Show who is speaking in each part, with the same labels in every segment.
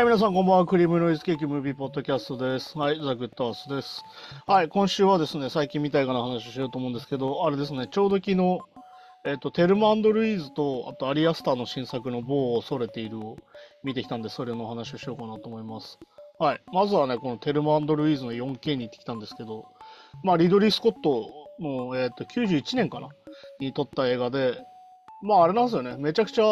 Speaker 1: はい、皆さんこんばんは。クリームノイズケーキムービーポッドキャストです。はい、ザ・グッドハウスです。はい、今週はですね、最近みたいかな話をしようと思うんですけど、あれですね、ちょうど昨日、えっ、と、テルマルイーズと、あとアリアスターの新作の某を恐れているを見てきたんで、それの話をしようかなと思います。はい、まずはね、このテルマルイーズの 4K に行ってきたんですけど、まあ、リドリー・スコットの、えっ、と、91年かな？に撮った映画で、まあ、あれなんですよね、めちゃくちゃ、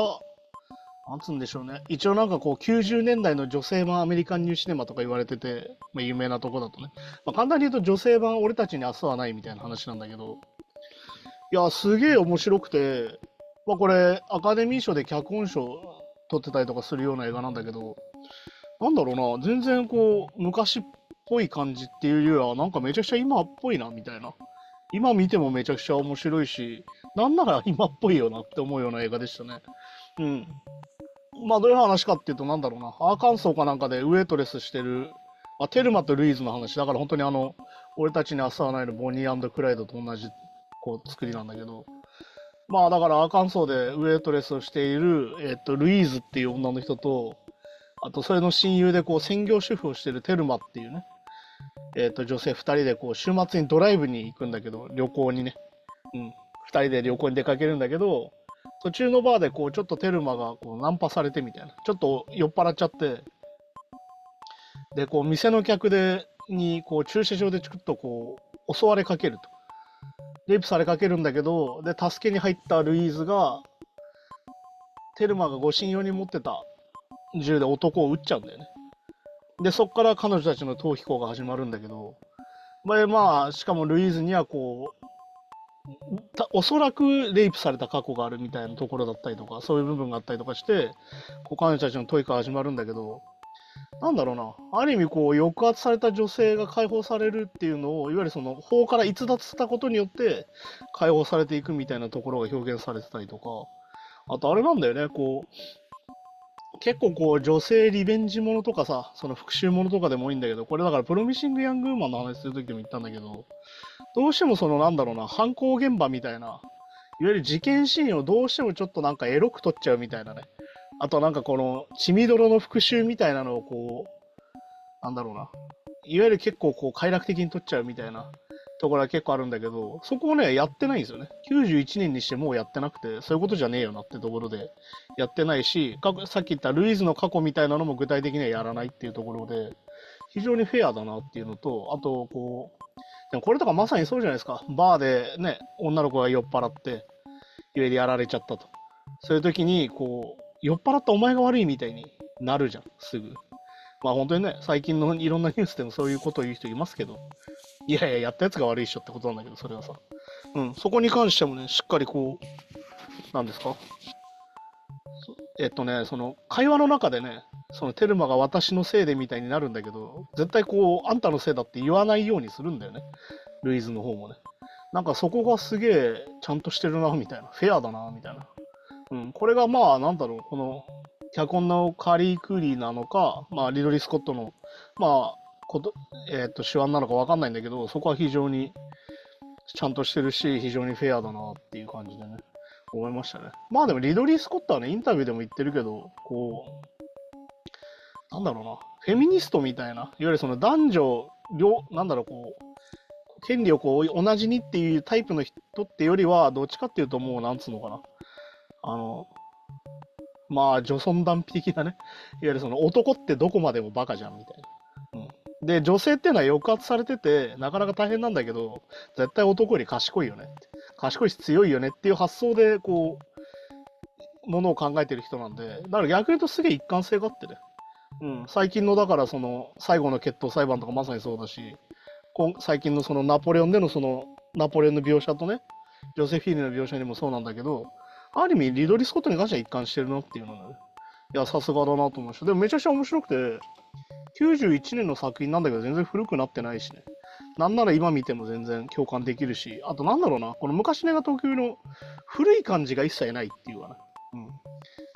Speaker 1: なんつうんでしょうね。一応なんかこう90年代の女性版アメリカンニューシネマとか言われてて、まあ、有名なとこだとね。まあ、簡単に言うと女性版俺たちに明日はないみたいな話なんだけど、いや、すげえ面白くて、まあこれアカデミー賞で脚本賞取ってたりとかするような映画なんだけど、なんだろうな、全然こう昔っぽい感じっていうよりは、なんかめちゃくちゃ今っぽいなみたいな。今見てもめちゃくちゃ面白いし、なんなら今っぽいよなって思うような映画でしたね。うん。まあどういう話かっていうとなんだろうな、アーカンソーかなんかでウェイトレスしてる、まあ、テルマとルイーズの話、だから本当にあの、俺たちに明日はないのボニークライドと同じこう作りなんだけど、まあだからアーカンソーでウェイトレスをしている、えっと、ルイーズっていう女の人と、あとそれの親友でこう専業主婦をしてるテルマっていうね、えっと女性2人でこう週末にドライブに行くんだけど、旅行にね、うん、2人で旅行に出かけるんだけど、途中のバーでこうちょっとテルマがこうナンパされてみたいな。ちょっと酔っ払っちゃって。でこう店の客でにこう駐車場でちょっとこう襲われかけると。レイプされかけるんだけどで助けに入ったルイーズがテルマが護身用に持ってた銃で男を撃っちゃうんだよね。でそっから彼女たちの逃避行が始まるんだけど。まあ、まあ、しかもルイーズにはこうおそらくレイプされた過去があるみたいなところだったりとか、そういう部分があったりとかして、こう彼女たちの問いから始まるんだけど、なんだろうな、ある意味こう抑圧された女性が解放されるっていうのを、いわゆるその法から逸脱したことによって解放されていくみたいなところが表現されてたりとか、あとあれなんだよね、こう、結構こう女性リベンジものとかさ、その復讐ものとかでもいいんだけど、これだからプロミシング・ヤング・ウーマンの話するときでも言ったんだけど、どうしてもそのなんだろうな、犯行現場みたいな、いわゆる事件シーンをどうしてもちょっとなんかエロく撮っちゃうみたいなね。あとなんかこの血みどろの復讐みたいなのをこう、なんだろうな。いわゆる結構こう快楽的に撮っちゃうみたいなところは結構あるんだけど、そこをね、やってないんですよね。91年にしてもうやってなくて、そういうことじゃねえよなってところでやってないし、さっき言ったルイズの過去みたいなのも具体的にはやらないっていうところで、非常にフェアだなっていうのと、あと、こう、でもこれとかまさにそうじゃないですか。バーでね、女の子が酔っ払って、いわゆるやられちゃったと。そういう時に、こう、酔っ払ったお前が悪いみたいになるじゃん、すぐ。まあ本当にね、最近のいろんなニュースでもそういうことを言う人いますけど、いやいや、やったやつが悪いっしょってことなんだけど、それはさ。うん、そこに関してもね、しっかりこう、なんですか？えっとね、その会話の中でね、そのテルマが私のせいでみたいになるんだけど、絶対こう、あんたのせいだって言わないようにするんだよね。ルイズの方もね。なんかそこがすげえちゃんとしてるな、みたいな。フェアだな、みたいな。うん、これがまあ、なんだろう、この、脚本のカリー・クーリーなのか、まあ、リドリー・スコットの、まあ、こと、えっ、と、手腕なのかわかんないんだけど、そこは非常にちゃんとしてるし、非常にフェアだなっていう感じでね。思いましたね。まあでもリドリー・スコットはね、インタビューでも言ってるけど、こう、なんだろうな、フェミニストみたいな、いわゆるその男女、両、なんだろう、こう、権利をこう同じにっていうタイプの人ってよりは、どっちかっていうともう、なんつうのかな、あの、まあ、女尊男卑的なね、いわゆるその男ってどこまでもバカじゃんみたいな。うん、で、女性っていうのは抑圧されてて、なかなか大変なんだけど、絶対男より賢いよね。賢いし強いよねっていう発想で、こう、ものを考えてる人なんで、だから逆に言うとすげえ一貫性があってね。うん、最近のだからその最後の決闘裁判とかまさにそうだし、最近のそのナポレオンでのそのナポレオンの描写とね、ジョセフィーヌの描写にもそうなんだけど、ある意味リドリー・スコットに関しては一貫してるなっていうのね、いや、さすがだなと思いまし。でもめちゃくちゃ面白くて、91年の作品なんだけど全然古くなってないしね。なんなら今見ても全然共感できるし、あとなんだろうな、この昔の映画特有の古い感じが一切ないっていうかな。うん。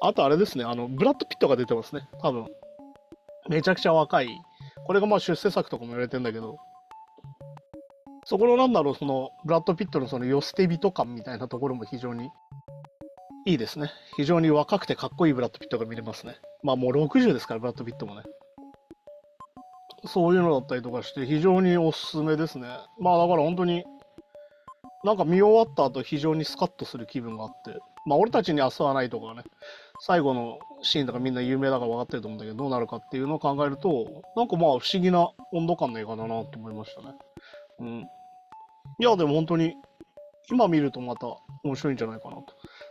Speaker 1: あとあれですね、あの、ブラッド・ピットが出てますね、多分。めちゃくちゃ若い。これがまあ出世作とかも言われてんだけど、そこのなんだろう、その、ブラッド・ピットのその、よ捨て人感みたいなところも非常にいいですね。非常に若くてかっこいいブラッド・ピットが見れますね。まあもう60ですから、ブラッド・ピットもね。そういうのだったりとかして、非常におすすめですね。まあだから本当に、なんか見終わった後、非常にスカッとする気分があって、まあ俺たちに明日はないとかね、最後のシーンとかみんな有名だから分かってると思うんだけど、どうなるかっていうのを考えると、なんかまあ不思議な温度感の映画だなと思いましたね。うん。いや、でも本当に、今見るとまた面白いんじゃないかなと。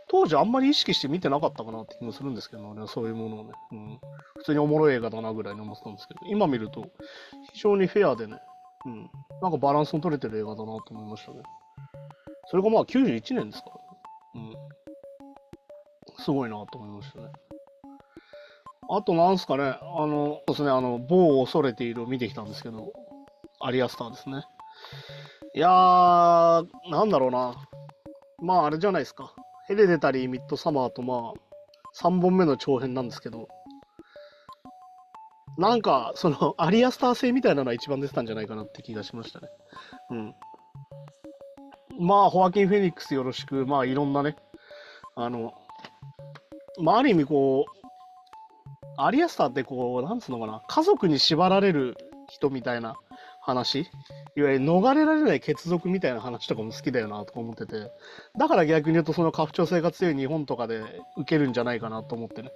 Speaker 1: 当時あんまり意識して見てなかったかなって気もするんですけど、俺はそういうものをね。うん。普通におもろい映画だなぐらいに思ってたんですけど、今見ると非常にフェアでね、うん。なんかバランスの取れてる映画だなと思いましたね。それがまあ91年ですから、ね、うん。すごいなと思いましたね。あとなんすかね、あの、そうですね、あの、某を恐れているを見てきたんですけど、アリアスターですね。いやー、なんだろうな。まああれじゃないですか。ヘレデタリー、ミッドサマーとまあ、3本目の長編なんですけど、なんか、その、アリアスター性みたいなのは一番出てたんじゃないかなって気がしましたね。うん。まあ、ホアキン・フェニックスよろしく、まあ、いろんなね、あの、まあ、ある意味こう、アリアスターってこう、なんつうのかな、家族に縛られる人みたいな話？いわゆる逃れられない血族みたいな話とかも好きだよなとか思ってて、だから逆に言うとその家父長性が強い日本とかで受けるんじゃないかなと思ってね。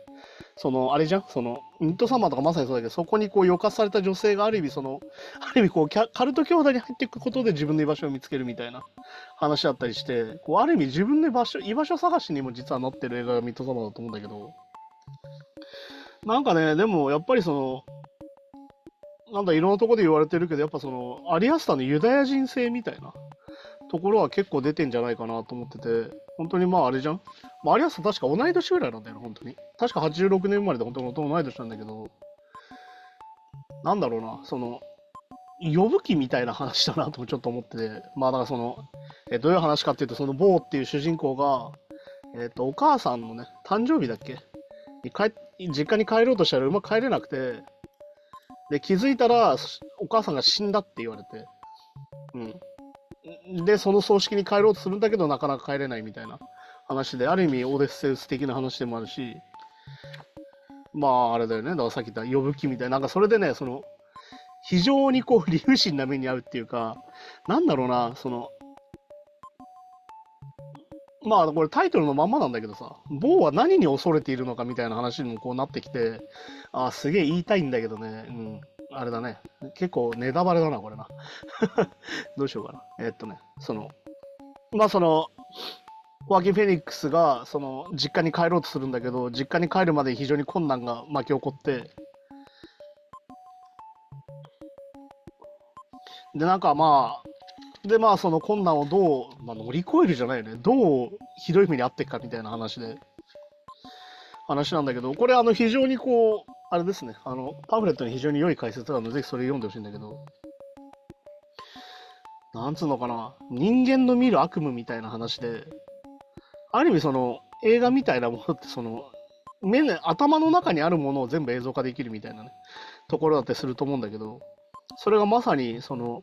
Speaker 1: その、あれじゃん？その、ミッドサマーとかまさにそうだけど、そこにこう、予かされた女性がある意味その、ある意味こう、カルト兄弟に入っていくことで自分の居場所を見つけるみたいな話だったりして、こう、ある意味自分の居場所、居場所探しにも実はなってる映画がミッドサマーだと思うんだけど、なんかね、でもやっぱりその、なんだ、いろんなとこで言われてるけど、やっぱその、アリアスタのユダヤ人性みたいなところは結構出てんじゃないかなと思ってて、本当にまああれじゃん。まあ、アリアスタ確か同い年ぐらいなんだよね、本当に。確か86年生まれで本当に同い年なんだけど、なんだろうな、その、呼ぶ気みたいな話だなとちょっと思ってて、まあだからその、えどういう話かっていうと、そのボーっていう主人公が、えっ、ー、と、お母さんのね、誕生日だっけ？に帰実家に帰ろうとしたらうまく帰れなくて、で、気づいたら、お母さんが死んだって言われて、うん。で、その葬式に帰ろうとするんだけど、なかなか帰れないみたいな話で、ある意味、オデッセウス的な話でもあるし、まあ、あれだよね。だからさっき言った呼ぶ気みたいな、なんかそれでね、その、非常にこう、理不尽な目に遭うっていうか、なんだろうな、その、まあこれタイトルのまんまなんだけどさ、ボーは何に恐れているのかみたいな話にもこうなってきて、あすげえ言いたいんだけどね、うん、あれだね、結構ネタバレだな、これな。どうしようかな。えー、っとね、その、まあその、ワーキン・フェニックスがその実家に帰ろうとするんだけど、実家に帰るまで非常に困難が巻き起こって、で、なんかまあ、で、まあ、その困難をどう、まあ、乗り越えるじゃないよね。どうひどい目に遭っていくかみたいな話で、話なんだけど、これ、あの、非常にこう、あれですね、あの、パンフレットに非常に良い解説なので、ぜひそれ読んでほしいんだけど、なんつうのかな、人間の見る悪夢みたいな話で、ある意味その、映画みたいなものって、その、目ね、頭の中にあるものを全部映像化できるみたいなね、ところだってすると思うんだけど、それがまさに、その、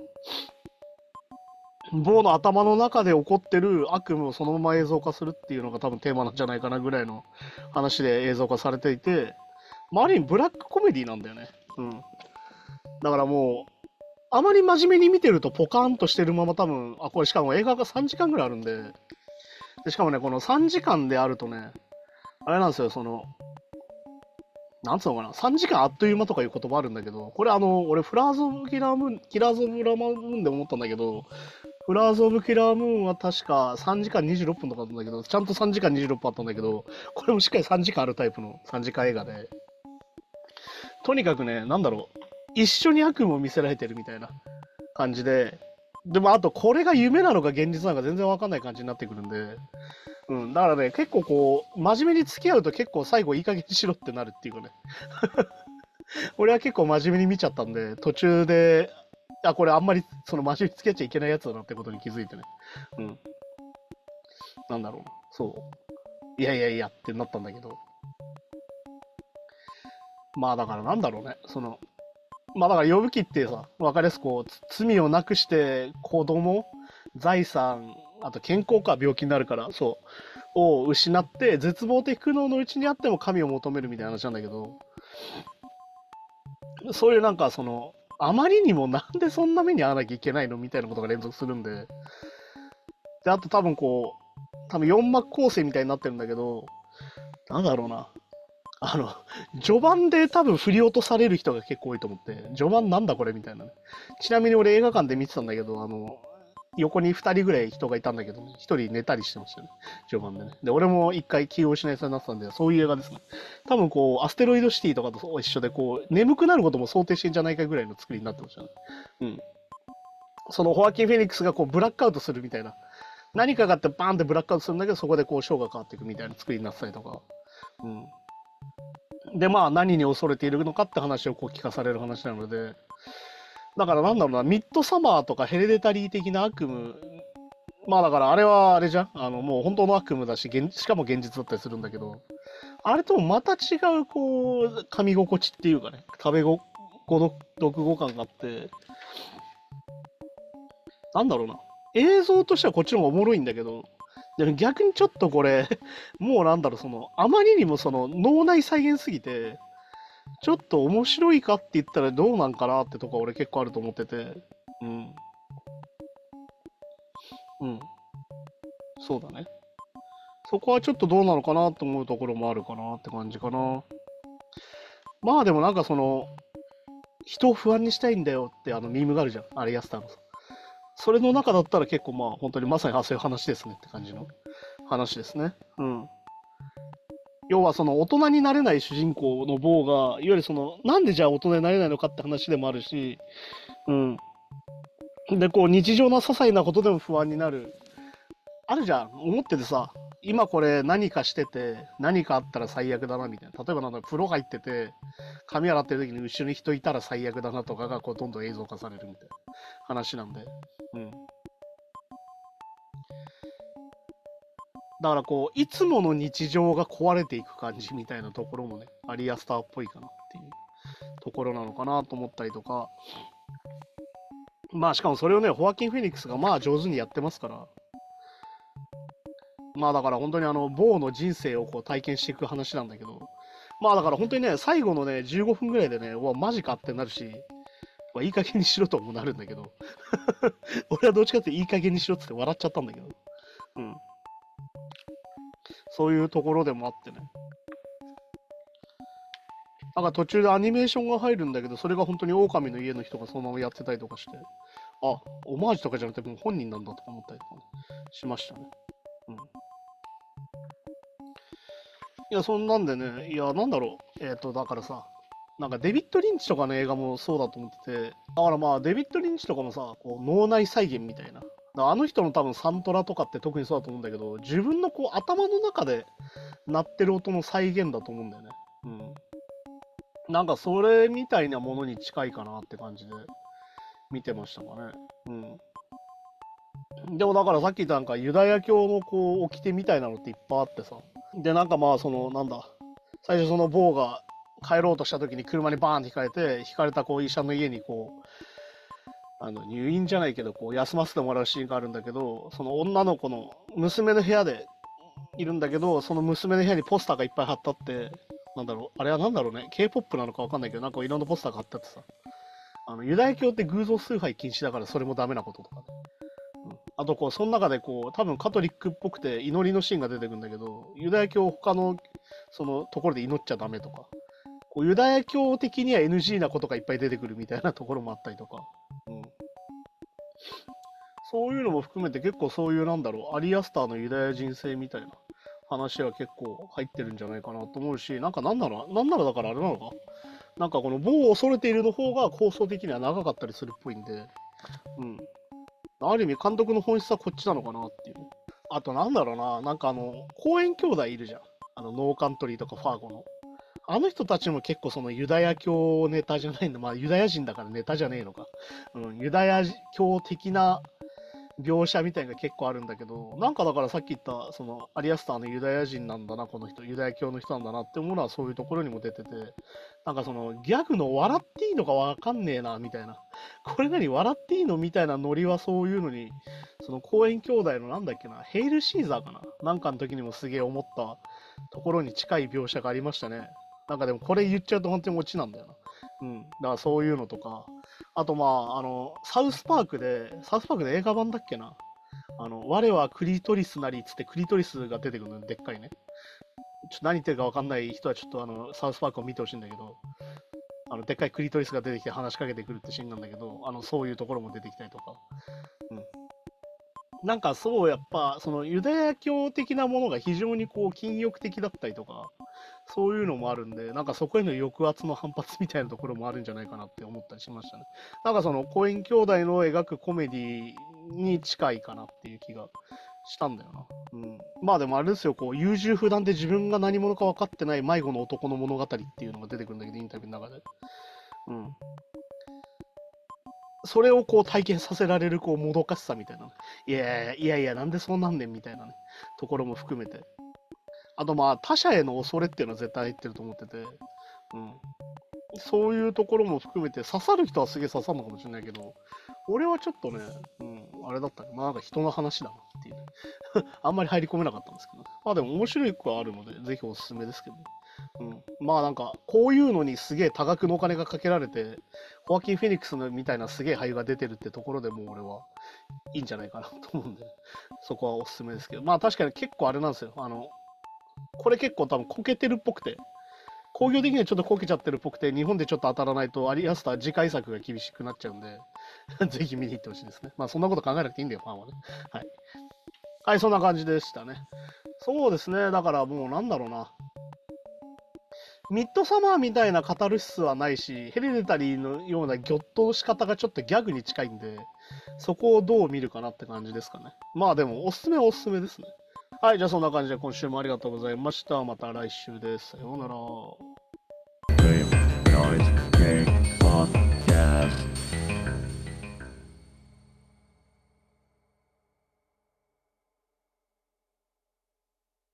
Speaker 1: ボーの頭の中で起こってる悪夢をそのまま映像化するっていうのが多分テーマなんじゃないかなぐらいの話で映像化されていて、まあ、ある意味ブラックコメディなんだよね。うん。だからもう、あまり真面目に見てるとポカーンとしてるまま多分、あ、これしかも映画が3時間ぐらいあるんで、でしかもね、この3時間であるとね、あれなんですよ、その、なんつうのかな、3時間あっという間とかいう言葉あるんだけど、これあの、俺、フラーズ・キラームーン、キラーズ・オブ・ラマムーンで思ったんだけど、フラーズ・オブ・キラームーンは確か3時間26分とかあったんだけど、ちゃんと3時間26分あったんだけど、これもしっかり3時間あるタイプの3時間映画で、とにかくね、なんだろう、一緒に悪夢を見せられてるみたいな感じで、でもあとこれが夢なのか現実なのか全然わかんない感じになってくるんで、うん、だからね、結構こう、真面目に付き合うと結構最後いい加減にしろってなるっていうかね。俺は結構真面目に見ちゃったんで、途中で、あ、これあんまりそのマシにつけちゃいけないやつだなってことに気づいてね。うん。なんだろう。そう。いやいやいやってなったんだけど。まあだからなんだろうね。その、まあだから呼ぶ気ってさ、わかりやすくこう、罪をなくして子供、財産、あと健康か病気になるから、そう。を失って、絶望的苦悩のうちにあっても神を求めるみたいな話なんだけど、そういうなんかその、あまりにもなんでそんな目に遭わなきゃいけないのみたいなことが連続するんで、で、あと多分こう、多分4幕構成みたいになってるんだけど、なんだろうな。あの、序盤で多分振り落とされる人が結構多いと思って、序盤なんだこれみたいなね。ちなみに俺映画館で見てたんだけど、あの、横に2人ぐらい人がいたんだけど、1人寝たりしてましたよね。序盤でね。で、俺も1回気を失いそうになってたんで、そういう映画ですね。多分こう、アステロイドシティとかと一緒で、こう、眠くなることも想定してんじゃないかぐらいの作りになってましたね。うん。そのホアキン・フェニックスがこう、ブラックアウトするみたいな。何かがあってバーンってブラックアウトするんだけど、そこでこう、ショーが変わっていくみたいな作りになってたりとか。うん。で、まあ、何に恐れているのかって話をこう聞かされる話なので、だからなんだろうな、ミッドサマーとかヘレデタリー的な悪夢、まあだからあれはあれじゃん、あのもう本当の悪夢だし、しかも現実だったりするんだけど、あれともまた違う、こう、噛み心地っていうかね、食べご、ごど読語感があって、なんだろうな、映像としてはこっちの方がおもろいんだけど、でも逆にちょっとこれ、もうなんだろう、その、あまりにもその脳内再現すぎて、ちょっと面白いかって言ったらどうなんかなってとこ俺結構あると思ってて、うん。うん。そうだね。そこはちょっとどうなのかなと思うところもあるかなって感じかな。まあでもなんかその、人を不安にしたいんだよってあのミームがあるじゃん。あれやってたのさ。それの中だったら結構まあ本当にまさにあそういう話ですねって感じの話ですね。うん。要はその大人になれない主人公の棒が、いわゆるその、なんでじゃあ大人になれないのかって話でもあるし、うん。で、こう日常の些細なことでも不安になる。あるじゃん。思っててさ、今これ何かしてて、何かあったら最悪だなみたいな。例えばなんだろう風呂入ってて、髪洗ってる時に後ろに人いたら最悪だなとかが、こうどんどん映像化されるみたいな話なんで。うん。だからこう、いつもの日常が壊れていく感じみたいなところもね、アリアスターっぽいかなっていうところなのかなと思ったりとか、まあしかもそれをね、ホアキン・フェニックスがまあ上手にやってますから、まあだから本当にあの、某の人生をこう体験していく話なんだけど、まあだから本当にね、最後のね、15分ぐらいでね、うわ、マジかってなるし、まあ、いい加減にしろともなるんだけど、俺はどっちかっていい加減にしろっつって笑っちゃったんだけど、そういうところでもあってね。なんか途中でアニメーションが入るんだけど、それが本当に狼の家の人がそのままやってたりとかして、あ、オマージュとかじゃなくてもう本人なんだとか思ったりとか、ね、しましたね。うん。いや、そんなんでね、いや、なんだろう。えっ、と、だからさ、なんかデビッド・リンチとかの映画もそうだと思ってて、だからまあ、デビッド・リンチとかもさ、こう脳内再現みたいな。あの人の多分サントラとかって特にそうだと思うんだけど、自分のこう頭の中で鳴ってる音の再現だと思うんだよね。うん。なんかそれみたいなものに近いかなって感じで見てましたかね。うん。でもだからさっき言ったなんかユダヤ教のこう掟みたいなのっていっぱいあってさ。で、なんかまあそのなんだ、最初その坊が帰ろうとした時に車にバーンって引かれて、引かれたこう医者の家にこう、あの入院じゃないけどこう休ませてもらうシーンがあるんだけど、その女の子の娘の部屋でいるんだけど、その娘の部屋にポスターがいっぱい貼ってあって、なんだろう、あれはなんだろうね、K-POP なのかわかんないけど、なんかいろんなポスターが貼ってあってさ、あのユダヤ教って偶像崇拝禁止だからそれもダメなこととかね。うん、あとこう、その中でこう、多分カトリックっぽくて祈りのシーンが出てくるんだけど、ユダヤ教他のそのところで祈っちゃダメとか、こうユダヤ教的には NG なことがいっぱい出てくるみたいなところもあったりとか、そういうのも含めて結構そういうなんだろう、アリアスターのユダヤ人生みたいな話は結構入ってるんじゃないかなと思うし、なんかなんなら、なんならだからあれなのか？なんかこの棒を恐れているの方が構想的には長かったりするっぽいんで、うん。ある意味監督の本質はこっちなのかなっていう。あとなんだろうな、なんかあの、公園兄弟いるじゃん。あの、ノーカントリーとかファーゴの。あの人たちも結構そのユダヤ教ネタじゃないんだ。まあユダヤ人だからネタじゃねえのか。うん、ユダヤ教的な描写みたいなのが結構あるんだけど、なんかだからさっき言った、そのアリアスターのユダヤ人なんだな、この人、ユダヤ教の人なんだなって思うのはそういうところにも出てて、なんかそのギャグの笑っていいのかわかんねえな、みたいな。これ何笑っていいのみたいなノリはそういうのに、その公園兄弟のなんだっけな、ヘイルシーザーかななんかの時にもすげえ思ったところに近い描写がありましたね。なんかでもこれ言っちゃうと本当にオチなんだよな。うん。だからそういうのとか、あとまあ、あの、サウスパークで、サウスパークで映画版だっけな。あの、我はクリトリスなりっつってクリトリスが出てくるのでっかいね。ちょっと何言ってるか分かんない人はちょっとあの、サウスパークを見てほしいんだけど、あの、でっかいクリトリスが出てきて話しかけてくるってシーンなんだけど、あの、そういうところも出てきたりとか。うん。なんかそう、やっぱ、そのユダヤ教的なものが非常にこう、禁欲的だったりとか、そういうのもあるんで、なんかそこへの抑圧の反発みたいなところもあるんじゃないかなって思ったりしましたね。なんかその、コエン兄弟の描くコメディに近いかなっていう気がしたんだよな。うん。まあでもあれですよ、こう、優柔不断で自分が何者か分かってない迷子の男の物語っていうのが出てくるんだけど、インタビューの中で。うん。それをこう体験させられるこうもどかしさみたいなね。いやいやいやいや、なんでそうなんねんみたいなね、ところも含めて。あとまあ他者への恐れっていうのは絶対入ってると思ってて、うん。そういうところも含めて刺さる人はすげえ刺さるのかもしれないけど、俺はちょっとね、うん、あれだったね。まあなんか人の話だなっていうね。あんまり入り込めなかったんですけど、まあでも面白いくはあるので、ぜひおすすめですけど。うん、まあなんか、こういうのにすげえ多額のお金がかけられて、ホアキン・フェニックスのみたいなすげえ俳優が出てるってところでもう俺はいいんじゃないかなと思うんで、そこはおすすめですけど、まあ確かに結構あれなんですよ。あの、これ結構多分こけてるっぽくて、工業的にはちょっとこけちゃってるっぽくて、日本でちょっと当たらないと、アリアスター次回作が厳しくなっちゃうんで、ぜひ見に行ってほしいですね。まあそんなこと考えなくていいんだよ、ファンはね。はい。はい、そんな感じでしたね。そうですね、だからもうなんだろうな。ミッドサマーみたいなカタルシスはないし、ヘレデタリーのようなギョッとの仕方がちょっとギャグに近いんで、そこをどう見るかなって感じですかね。まあでも、おすすめはおすすめですね。はい、じゃあそんな感じで今週もありがとうございました。また来週です。さようなら。